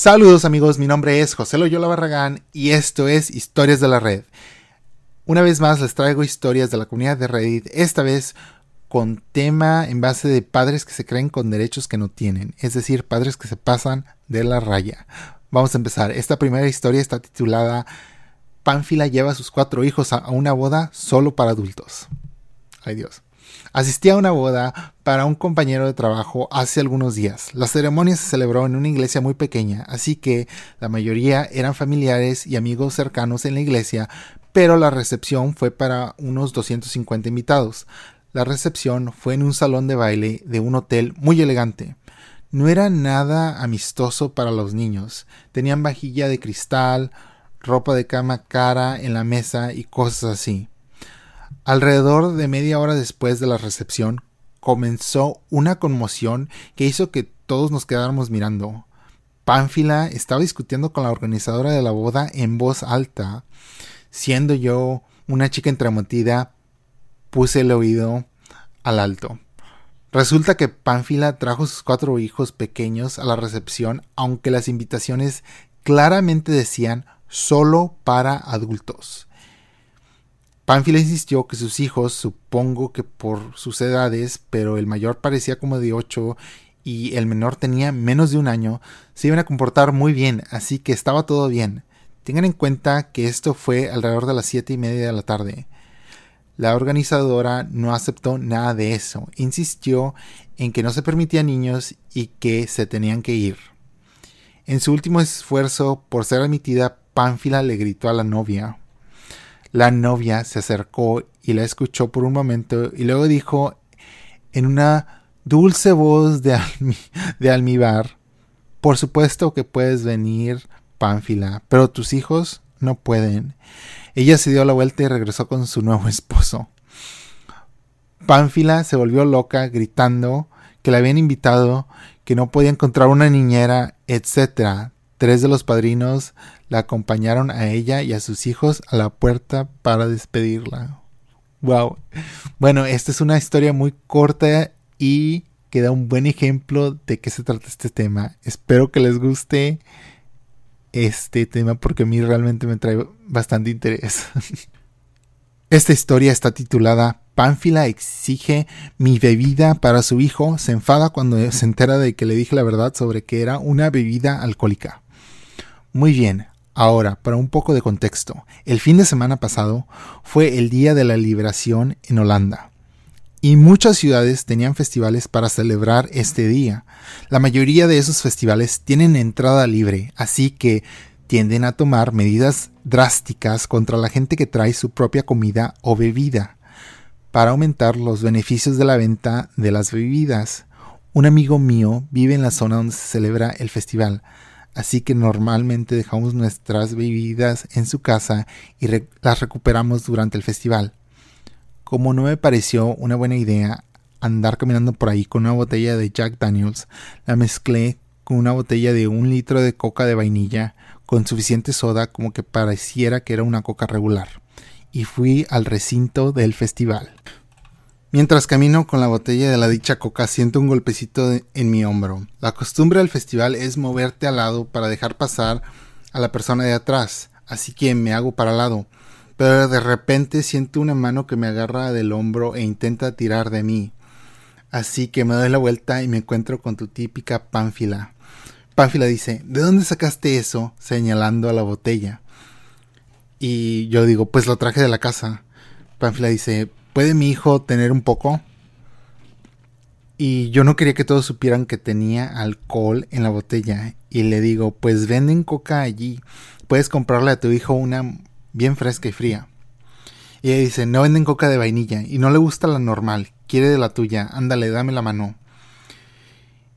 Saludos amigos, mi nombre es José Loyola Barragán y esto es Historias de la Red. Una vez más les traigo historias de la comunidad de Reddit, esta vez con tema en base de padres que se creen con derechos que no tienen, es decir, padres que se pasan de la raya. Vamos a empezar. Esta primera historia está titulada Pánfila lleva a sus cuatro hijos a una boda solo para adultos. Ay Dios. Asistí a una boda para un compañero de trabajo hace algunos días. La ceremonia se celebró en una iglesia muy pequeña, así que la mayoría eran familiares y amigos cercanos en la iglesia, pero la recepción fue para unos 250 invitados. La recepción fue en un salón de baile de un hotel muy elegante. No era nada amistoso para los niños. Tenían vajilla de cristal, ropa de cama cara en la mesa y cosas así. Alrededor de media hora después de la recepción, comenzó una conmoción que hizo que todos nos quedáramos mirando. Pánfila estaba discutiendo con la organizadora de la boda en voz alta. Siendo yo una chica entremetida, puse el oído al alto. Resulta que Pánfila trajo sus cuatro hijos pequeños a la recepción, aunque las invitaciones claramente decían solo para adultos. Pánfila insistió que sus hijos, supongo que por sus edades, pero el mayor parecía como de ocho y el menor tenía menos de un año, se iban a comportar muy bien, así que estaba todo bien. Tengan en cuenta que esto fue alrededor de las siete y media de la tarde. La organizadora no aceptó nada de eso, insistió en que no se permitía niños y que se tenían que ir. En su último esfuerzo por ser admitida, Pánfila le gritó a la novia, la novia se acercó y la escuchó por un momento y luego dijo en una dulce voz de, de almíbar, por supuesto que puedes venir, Pánfila, pero tus hijos no pueden. Ella se dio la vuelta y regresó con su nuevo esposo. Pánfila se volvió loca gritando que la habían invitado, que no podía encontrar una niñera, etc. Tres de los padrinos la acompañaron a ella y a sus hijos a la puerta para despedirla. Wow. Bueno, esta es una historia muy corta y que da un buen ejemplo de qué se trata este tema. Espero que les guste este tema porque a mí realmente me trae bastante interés. Esta historia está titulada Pánfila exige mi bebida para su hijo. Se enfada cuando se entera de que le dije la verdad sobre que era una bebida alcohólica. Muy bien, Ahora, para un poco de contexto, el fin de semana pasado fue el Día de la Liberación en Holanda. Y muchas ciudades tenían festivales para celebrar este día. La mayoría de esos festivales tienen entrada libre, así que tienden a tomar medidas drásticas contra la gente que trae su propia comida o bebida, para aumentar los beneficios de la venta de las bebidas. Un amigo mío vive en la zona donde se celebra el festival, así que normalmente dejamos nuestras bebidas en su casa y las recuperamos durante el festival. Como no me pareció una buena idea andar caminando por ahí con una botella de Jack Daniels, la mezclé con una botella de un litro de coca de vainilla con suficiente soda como que pareciera que era una coca regular, y fui al recinto del festival. Mientras camino con la botella de la dicha coca siento un golpecito en mi hombro. La costumbre del festival es moverte al lado para dejar pasar a la persona de atrás, así que me hago para al lado. Pero de repente siento una mano que me agarra del hombro e intenta tirar de mí. Así que me doy la vuelta y me encuentro con tu típica Pánfila. Pánfila dice, ¿de dónde sacaste eso? señalando a la botella. Y yo digo, pues lo traje de la casa. Pánfila dice, ¿puede mi hijo tener un poco? Y yo no quería que todos supieran que tenía alcohol en la botella. Y le digo, pues venden coca allí. Puedes comprarle a tu hijo una bien fresca y fría. Y ella dice, no venden coca de vainilla. Y no le gusta la normal. Quiere de la tuya. Ándale, dame la mano.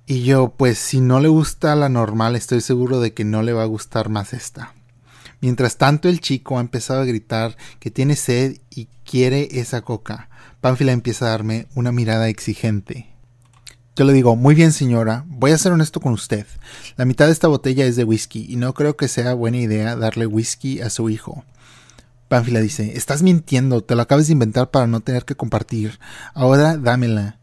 Y yo, pues si no le gusta la normal, estoy seguro de que no le va a gustar más esta. Mientras tanto, el chico ha empezado a gritar que tiene sed y quiere esa coca. Pánfila empieza a darme una mirada exigente. Yo le digo, muy bien señora, voy a ser honesto con usted. La mitad de esta botella es de whisky y no creo que sea buena idea darle whisky a su hijo. Pánfila dice, estás mintiendo, te lo acabas de inventar para no tener que compartir. Ahora dámela.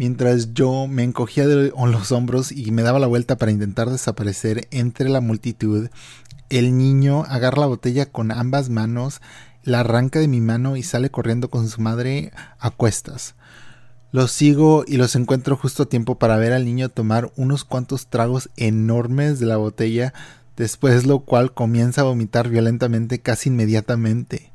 Mientras yo me encogía de los hombros y me daba la vuelta para intentar desaparecer entre la multitud, el niño agarra la botella con ambas manos, la arranca de mi mano y sale corriendo con su madre a cuestas. Los sigo y los encuentro justo a tiempo para ver al niño tomar unos cuantos tragos enormes de la botella, después lo cual comienza a vomitar violentamente casi inmediatamente.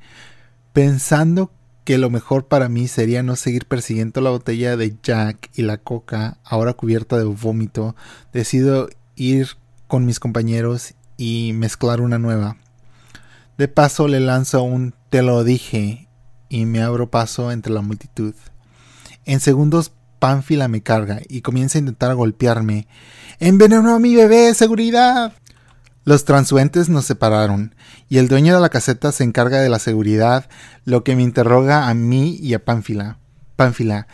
Pensando que lo mejor para mí sería no seguir persiguiendo la botella de Jack y la coca, ahora cubierta de vómito, decido ir con mis compañeros y mezclar una nueva. De paso le lanzo un te lo dije y me abro paso entre la multitud. En segundos Pánfila me carga y comienza a intentar golpearme. ¡Envenenó a mi bebé! ¡Seguridad! Los transuentes nos separaron y el dueño de la caseta se encarga de la seguridad, lo que me interroga a mí y a Pánfila. Pánfila,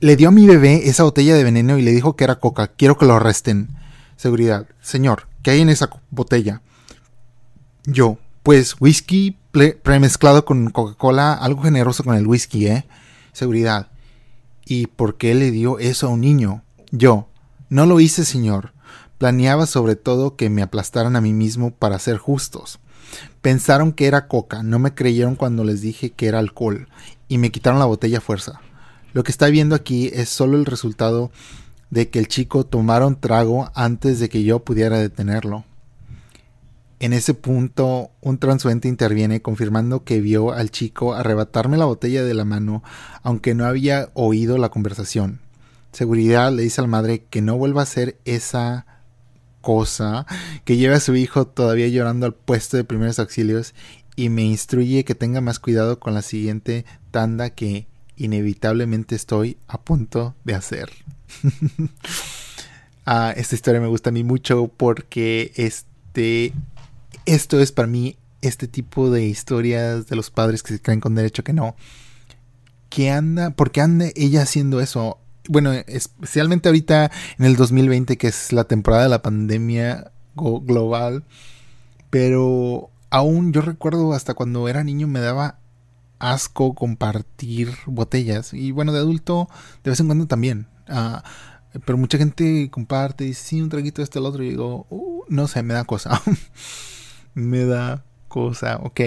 le dio a mi bebé esa botella de veneno y le dijo que era coca. Quiero que lo arresten. Seguridad, señor, ¿qué hay en esa botella? Yo, pues whisky premezclado con Coca-Cola, algo generoso con el whisky, ¿eh? Seguridad. ¿Y por qué le dio eso a un niño? Yo, no lo hice, señor. Planeaba sobre todo que me aplastaran a mí mismo para ser justos. Pensaron que era coca, no me creyeron cuando les dije que era alcohol, y me quitaron la botella a fuerza. Lo que está viendo aquí es solo el resultado de que el chico tomara un trago antes de que yo pudiera detenerlo. En ese punto, un transuente interviene confirmando que vio al chico arrebatarme la botella de la mano, aunque no había oído la conversación. Seguridad le dice a la madre que no vuelva a hacer esa cosa, que lleve a su hijo todavía llorando al puesto de primeros auxilios y me instruye que tenga más cuidado con la siguiente tanda que inevitablemente estoy a punto de hacer. ah, esta historia me gusta a mí mucho porque este, esto es para mí este tipo de historias de los padres que se creen con derecho que no. ¿Qué anda? ¿Por qué anda ella haciendo eso? bueno, especialmente ahorita en el 2020, que es la temporada de la pandemia global, pero aún yo recuerdo hasta cuando era niño me daba asco compartir botellas y bueno, de adulto de vez en cuando también. Uh, pero mucha gente comparte y dice, sí, un traguito de este al otro. Y digo, uh, no sé, me da cosa. me da cosa, ok.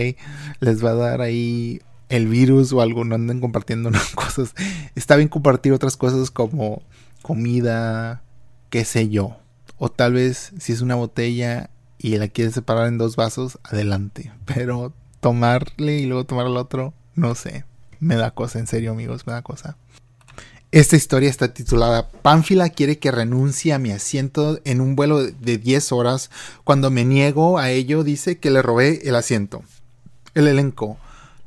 Les va a dar ahí el virus o algo, no anden compartiendo cosas. Está bien compartir otras cosas como comida, qué sé yo. O tal vez si es una botella y la quieres separar en dos vasos, adelante. Pero tomarle y luego tomar el otro, no sé. Me da cosa, en serio amigos, me da cosa. Esta historia está titulada Pánfila quiere que renuncie a mi asiento en un vuelo de 10 horas. Cuando me niego a ello, dice que le robé el asiento. El elenco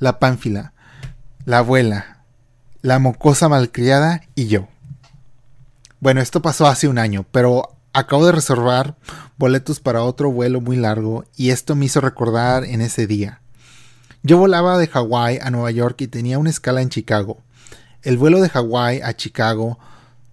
la pánfila, la abuela, la mocosa malcriada y yo. Bueno, esto pasó hace un año, pero acabo de reservar boletos para otro vuelo muy largo y esto me hizo recordar en ese día. Yo volaba de Hawái a Nueva York y tenía una escala en Chicago. El vuelo de Hawái a Chicago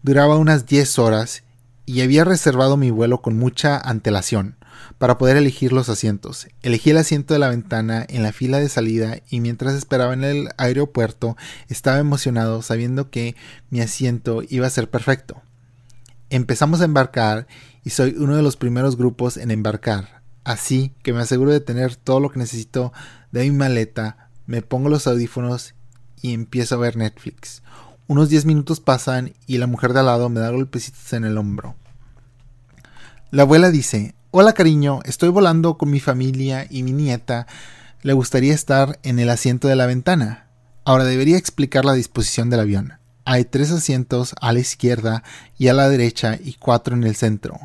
duraba unas 10 horas y había reservado mi vuelo con mucha antelación para poder elegir los asientos. Elegí el asiento de la ventana en la fila de salida y mientras esperaba en el aeropuerto estaba emocionado sabiendo que mi asiento iba a ser perfecto. Empezamos a embarcar y soy uno de los primeros grupos en embarcar, así que me aseguro de tener todo lo que necesito de mi maleta, me pongo los audífonos y empiezo a ver Netflix. Unos 10 minutos pasan y la mujer de al lado me da golpecitos en el hombro. La abuela dice, Hola cariño, estoy volando con mi familia y mi nieta. Le gustaría estar en el asiento de la ventana. Ahora debería explicar la disposición del avión. Hay tres asientos a la izquierda y a la derecha y cuatro en el centro.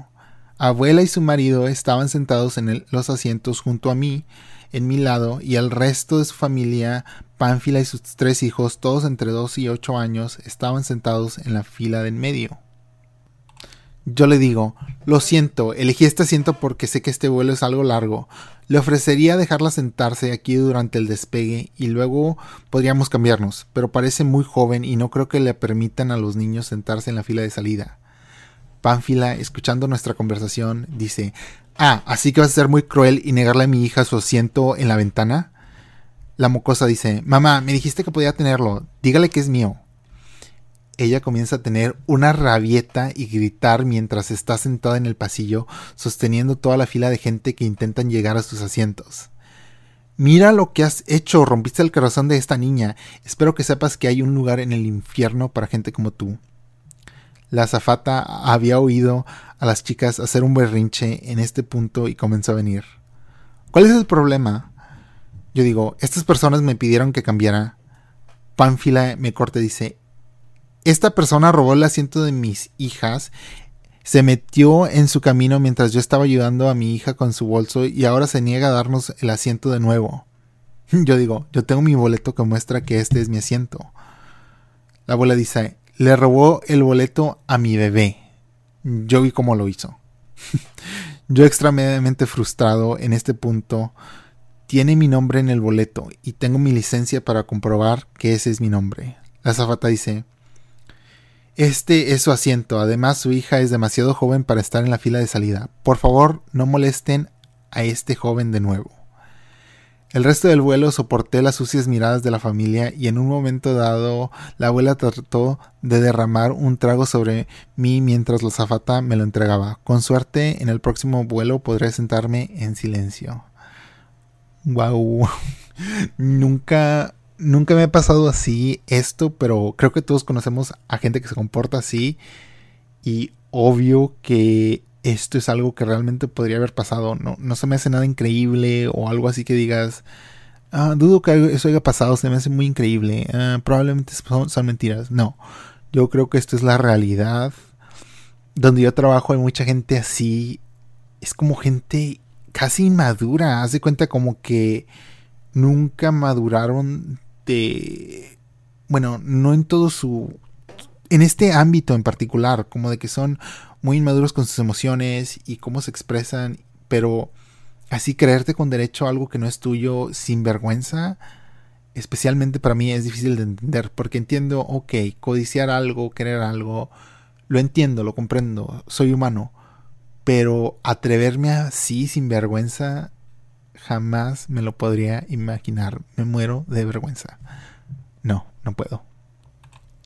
Abuela y su marido estaban sentados en los asientos junto a mí, en mi lado, y el resto de su familia, Pánfila y sus tres hijos, todos entre dos y ocho años, estaban sentados en la fila de medio. Yo le digo, lo siento, elegí este asiento porque sé que este vuelo es algo largo. Le ofrecería dejarla sentarse aquí durante el despegue y luego podríamos cambiarnos, pero parece muy joven y no creo que le permitan a los niños sentarse en la fila de salida. Pánfila, escuchando nuestra conversación, dice, Ah, así que vas a ser muy cruel y negarle a mi hija su asiento en la ventana. La mocosa dice, Mamá, me dijiste que podía tenerlo, dígale que es mío. ella comienza a tener una rabieta y gritar mientras está sentada en el pasillo, sosteniendo toda la fila de gente que intentan llegar a sus asientos. Mira lo que has hecho, rompiste el corazón de esta niña. Espero que sepas que hay un lugar en el infierno para gente como tú. La azafata había oído a las chicas hacer un berrinche en este punto y comenzó a venir. ¿Cuál es el problema? Yo digo, estas personas me pidieron que cambiara. Pánfila me corta y dice, esta persona robó el asiento de mis hijas se metió en su camino mientras yo estaba ayudando a mi hija con su bolso y ahora se niega a darnos el asiento de nuevo. Yo digo, yo tengo mi boleto que muestra que este es mi asiento. La abuela dice, le robó el boleto a mi bebé. Yo vi cómo lo hizo. yo extremadamente frustrado en este punto, tiene mi nombre en el boleto y tengo mi licencia para comprobar que ese es mi nombre. La zafata dice, este es su asiento. Además, su hija es demasiado joven para estar en la fila de salida. Por favor, no molesten a este joven de nuevo. El resto del vuelo soporté las sucias miradas de la familia y en un momento dado la abuela trató de derramar un trago sobre mí mientras la zafata me lo entregaba. Con suerte, en el próximo vuelo podré sentarme en silencio. Wow. Nunca nunca me ha pasado así esto, pero creo que todos conocemos a gente que se comporta así y obvio que esto es algo que realmente podría haber pasado. No, no se me hace nada increíble o algo así que digas, ah, dudo que eso haya pasado, se me hace muy increíble. Ah, probablemente son, son, mentiras. No, yo creo que esto es la realidad. Donde yo trabajo hay mucha gente así. Es como gente casi inmadura. Haz de cuenta como que nunca maduraron de, bueno, no en todo su, en este ámbito en particular, como de que son muy inmaduros con sus emociones y cómo se expresan, pero así creerte con derecho a algo que no es tuyo sin vergüenza, especialmente para mí es difícil de entender, porque entiendo, ok, codiciar algo, querer algo, lo entiendo, lo comprendo, soy humano, pero atreverme así sin vergüenza jamás me lo podría imaginar. Me muero de vergüenza. No, no puedo.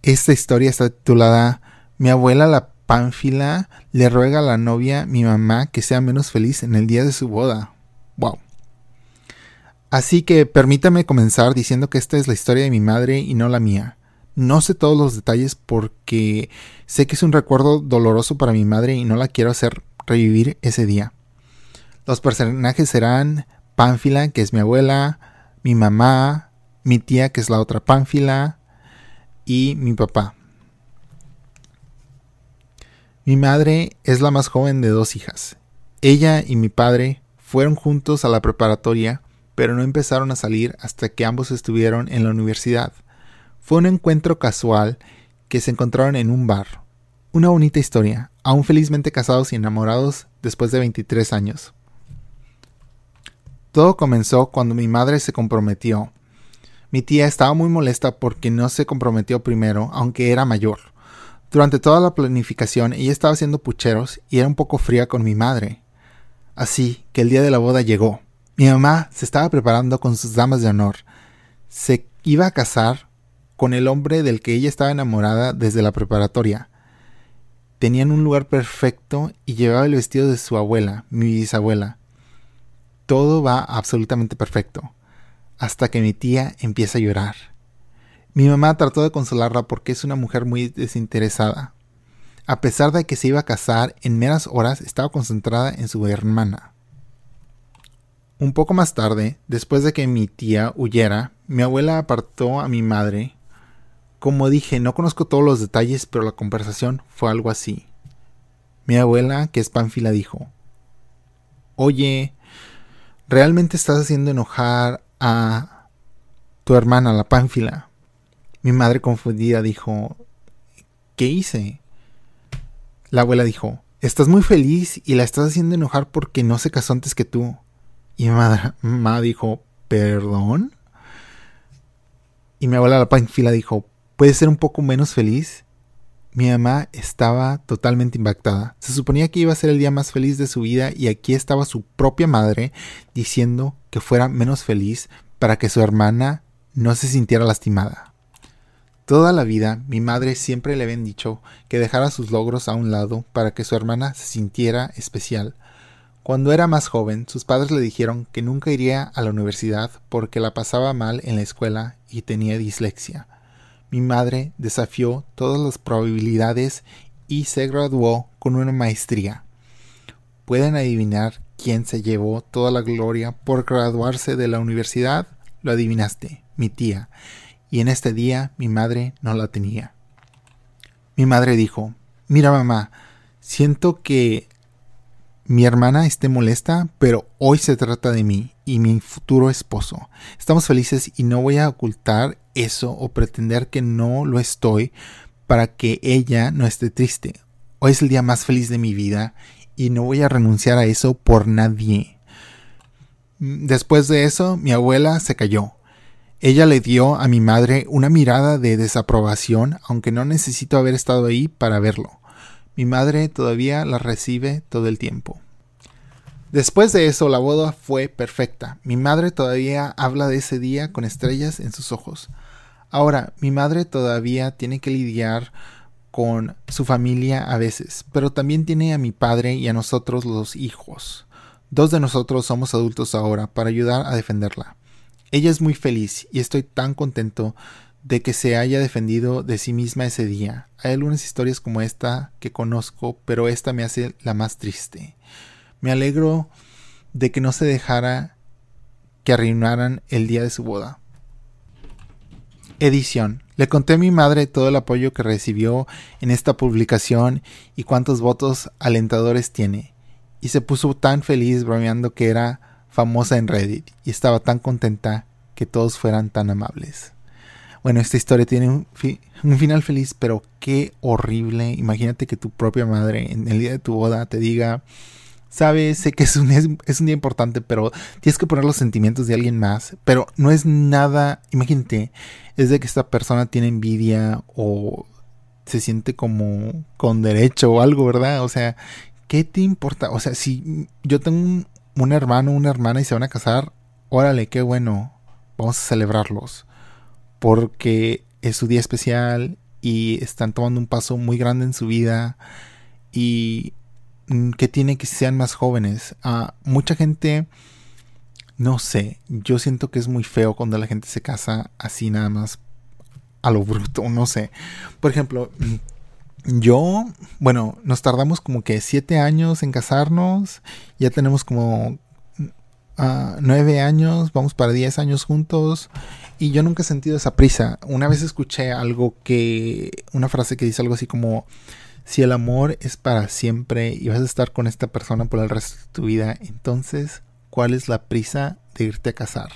Esta historia está titulada Mi abuela la pánfila le ruega a la novia, mi mamá, que sea menos feliz en el día de su boda. Wow. Así que permítame comenzar diciendo que esta es la historia de mi madre y no la mía. No sé todos los detalles porque sé que es un recuerdo doloroso para mi madre y no la quiero hacer revivir ese día. Los personajes serán Pánfila, que es mi abuela, mi mamá, mi tía, que es la otra Pánfila, y mi papá. Mi madre es la más joven de dos hijas. Ella y mi padre fueron juntos a la preparatoria, pero no empezaron a salir hasta que ambos estuvieron en la universidad. Fue un encuentro casual que se encontraron en un bar. Una bonita historia, aún felizmente casados y enamorados después de 23 años. Todo comenzó cuando mi madre se comprometió. Mi tía estaba muy molesta porque no se comprometió primero, aunque era mayor. Durante toda la planificación ella estaba haciendo pucheros y era un poco fría con mi madre. Así que el día de la boda llegó. Mi mamá se estaba preparando con sus damas de honor. Se iba a casar con el hombre del que ella estaba enamorada desde la preparatoria. Tenían un lugar perfecto y llevaba el vestido de su abuela, mi bisabuela todo va absolutamente perfecto, hasta que mi tía empieza a llorar. Mi mamá trató de consolarla porque es una mujer muy desinteresada. A pesar de que se iba a casar, en meras horas estaba concentrada en su hermana. Un poco más tarde, después de que mi tía huyera, mi abuela apartó a mi madre. Como dije, no conozco todos los detalles, pero la conversación fue algo así. Mi abuela, que es Pánfila, dijo, Oye, realmente estás haciendo enojar a tu hermana, la Pánfila. Mi madre confundida dijo, ¿qué hice? La abuela dijo, estás muy feliz y la estás haciendo enojar porque no se casó antes que tú. Y mi madre, dijo, ¿perdón? Y mi abuela, la Pánfila, dijo, ¿puedes ser un poco menos feliz? Mi mamá estaba totalmente impactada. Se suponía que iba a ser el día más feliz de su vida y aquí estaba su propia madre diciendo que fuera menos feliz para que su hermana no se sintiera lastimada. Toda la vida mi madre siempre le habían dicho que dejara sus logros a un lado para que su hermana se sintiera especial. Cuando era más joven, sus padres le dijeron que nunca iría a la universidad porque la pasaba mal en la escuela y tenía dislexia. Mi madre desafió todas las probabilidades y se graduó con una maestría. ¿Pueden adivinar quién se llevó toda la gloria por graduarse de la universidad? Lo adivinaste, mi tía y en este día mi madre no la tenía. Mi madre dijo, mira mamá, siento que mi hermana esté molesta, pero hoy se trata de mí y mi futuro esposo. Estamos felices y no voy a ocultar eso o pretender que no lo estoy para que ella no esté triste. Hoy es el día más feliz de mi vida y no voy a renunciar a eso por nadie. Después de eso, mi abuela se cayó ella le dio a mi madre una mirada de desaprobación, aunque no necesito haber estado ahí para verlo. Mi madre todavía la recibe todo el tiempo. Después de eso, la boda fue perfecta. Mi madre todavía habla de ese día con estrellas en sus ojos. Ahora, mi madre todavía tiene que lidiar con su familia a veces, pero también tiene a mi padre y a nosotros los hijos. Dos de nosotros somos adultos ahora para ayudar a defenderla. Ella es muy feliz y estoy tan contento de que se haya defendido de sí misma ese día. Hay algunas historias como esta que conozco, pero esta me hace la más triste. Me alegro de que no se dejara que arruinaran el día de su boda. Edición. Le conté a mi madre todo el apoyo que recibió en esta publicación y cuántos votos alentadores tiene. Y se puso tan feliz bromeando que era famosa en Reddit y estaba tan contenta que todos fueran tan amables. Bueno, esta historia tiene un, final feliz, pero qué horrible. Imagínate que tu propia madre en el día de tu boda te diga, sabes, sé que es un, es un día importante, pero tienes que poner los sentimientos de alguien más. Pero no es nada, imagínate, es de que esta persona tiene envidia o se siente como con derecho o algo, ¿verdad? O sea, ¿qué te importa? O sea, si yo tengo un, un hermano, una hermana y se van a casar, órale, qué bueno, vamos a celebrarlos. Porque es su día especial y están tomando un paso muy grande en su vida y mm, que tiene que sean más jóvenes. a mucha gente, no sé, yo siento que es muy feo cuando la gente se casa así nada más a lo bruto, no sé. Por ejemplo, yo, bueno, nos tardamos como que siete años en casarnos, ya tenemos como uh, nueve años, vamos para diez años juntos y yo nunca he sentido esa prisa. Una vez escuché algo que, una frase que dice algo así como, si el amor es para siempre y vas a estar con esta persona por el resto de tu vida, entonces, ¿cuál es la prisa de irte a casar?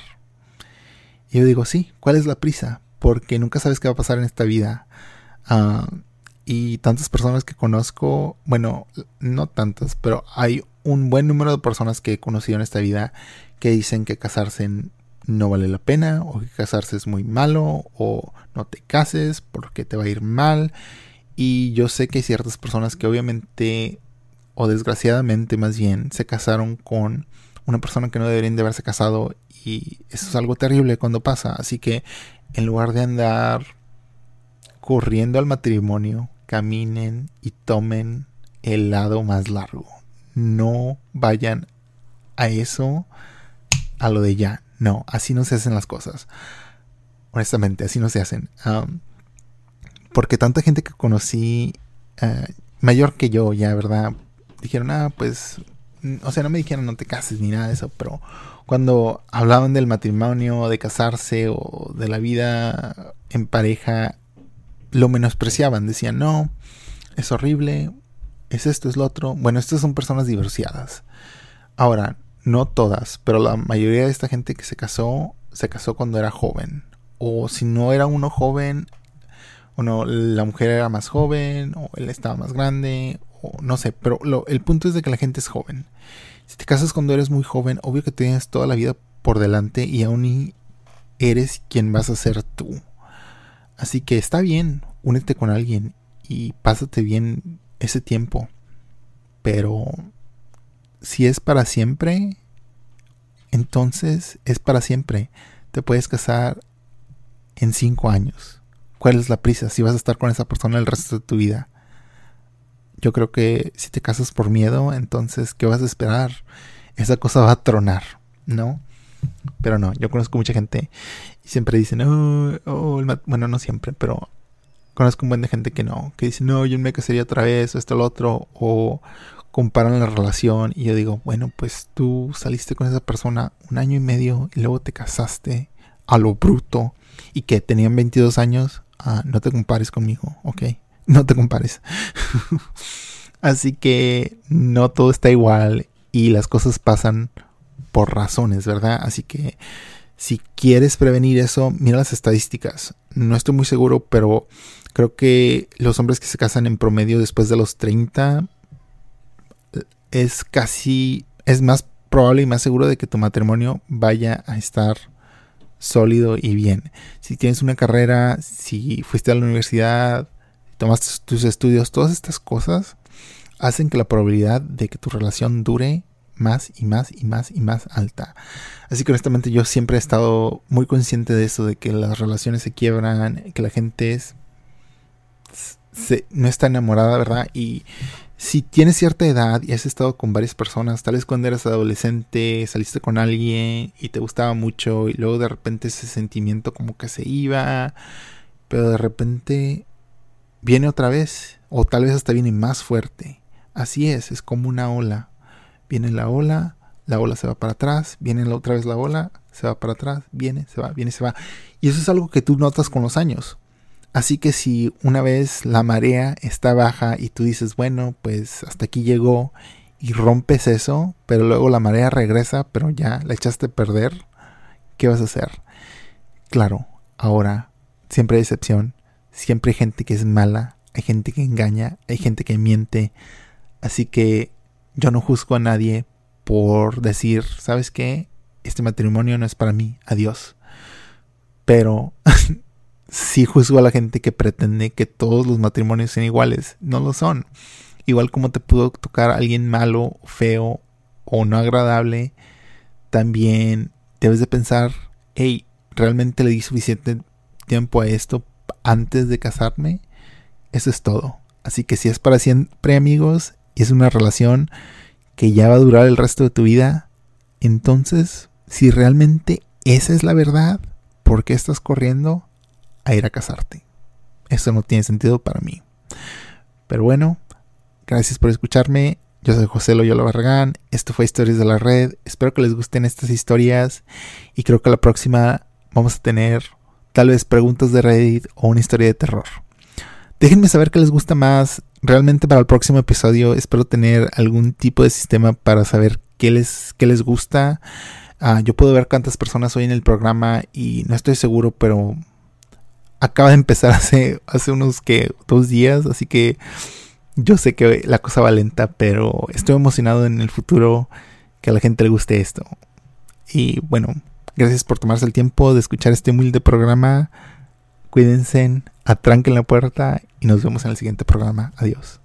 Y yo digo, sí, ¿cuál es la prisa? Porque nunca sabes qué va a pasar en esta vida. Uh, y tantas personas que conozco, bueno, no tantas, pero hay un buen número de personas que he conocido en esta vida que dicen que casarse no vale la pena o que casarse es muy malo o no te cases porque te va a ir mal. Y yo sé que hay ciertas personas que obviamente o desgraciadamente más bien se casaron con una persona que no deberían de haberse casado y eso es algo terrible cuando pasa. Así que en lugar de andar corriendo al matrimonio, caminen y tomen el lado más largo. No vayan a eso, a lo de ya. No, así no se hacen las cosas. Honestamente, así no se hacen. porque tanta gente que conocí, eh, mayor que yo ya, ¿verdad? Dijeron, ah, pues, o sea, no me dijeron no te cases ni nada de eso, pero cuando hablaban del matrimonio, de casarse o de la vida en pareja, lo menospreciaban, decían, no, es horrible, es esto, es lo otro. Bueno, estas son personas divorciadas. Ahora, no todas, pero la mayoría de esta gente que se casó, se casó cuando era joven. O si no era uno joven, o no, la mujer era más joven, o él estaba más grande, o no sé, pero el punto es de que la gente es joven. Si te casas cuando eres muy joven, obvio que tienes toda la vida por delante y aún eres quien vas a ser tú. Así que está bien, únete con alguien y pásate bien ese tiempo. Pero si es para siempre, entonces es para siempre. Te puedes casar en cinco años, ¿Cuál es la prisa? Si vas a estar con esa persona el resto de tu vida. Yo creo que si te casas por miedo, entonces, ¿qué vas a esperar? Esa cosa va a tronar, ¿no? Pero no, yo conozco mucha gente y siempre dicen, oh, oh bueno, no siempre, pero conozco un buen de gente que no, que dice, no, yo me casaría otra vez, o esto, lo otro, o comparan la relación y yo digo, bueno, pues tú saliste con esa persona un año y medio y luego te casaste a lo bruto y que tenían 22 años, ah, no te compares conmigo, ¿ok? No te compares. Así que no todo está igual y las cosas pasan por razones, ¿verdad? Así que si quieres prevenir eso, mira las estadísticas. No estoy muy seguro, pero creo que los hombres que se casan en promedio después de los 30 es casi, es más probable y más seguro de que tu matrimonio vaya a estar sólido y bien. Si tienes una carrera, si fuiste a la universidad, tomaste tus estudios, todas estas cosas hacen que la probabilidad de que tu relación dure más y más y más y más alta. Así que honestamente yo siempre he estado muy consciente de eso, de que las relaciones se quiebran, que la gente es, no está enamorada, ¿verdad? Y si tienes cierta edad y has estado con varias personas, tal vez cuando eras adolescente saliste con alguien y te gustaba mucho y luego de repente ese sentimiento como que se iba, pero de repente viene otra vez o tal vez hasta viene más fuerte. Así es, es como una ola viene la ola, la ola se va para atrás, viene la otra vez la ola, se va para atrás, viene, se va, viene, se va. Y eso es algo que tú notas con los años. Así que si una vez la marea está baja y tú dices, bueno, pues hasta aquí llegó y rompes eso, pero luego la marea regresa, pero ya la echaste a perder, ¿qué vas a hacer? Claro, ahora siempre hay excepción, siempre hay gente que es mala, hay gente que engaña, hay gente que miente, así que yo no juzgo a nadie por decir, ¿sabes qué? Este matrimonio no es para mí, adiós. Pero sí juzgo a la gente que pretende que todos los matrimonios sean iguales. No lo son. Igual como te pudo tocar a alguien malo, feo o no agradable, también debes de pensar, hey, ¿realmente le di suficiente tiempo a esto antes de casarme? Eso es todo. Así que si es para siempre amigos, y es una relación que ya va a durar el resto de tu vida, entonces, si realmente esa es la verdad, ¿por qué estás corriendo a ir a casarte? Eso no tiene sentido para mí. Pero bueno, gracias por escucharme. Yo soy José Loyola Barragán. Esto fue Historias de la Red. Espero que les gusten estas historias. Y creo que la próxima vamos a tener tal vez preguntas de Reddit o una historia de terror. Déjenme saber qué les gusta más realmente para el próximo episodio espero tener algún tipo de sistema para saber qué les, qué les gusta. Ah, yo puedo ver cuántas personas hoy en el programa y no estoy seguro, pero acaba de empezar hace, unos que dos días, así que yo sé que la cosa va lenta, pero estoy emocionado en el futuro que a la gente le guste esto. Y bueno, gracias por tomarse el tiempo de escuchar este humilde programa. Cuídense, atranquen la puerta y nos vemos en el siguiente programa. Adiós.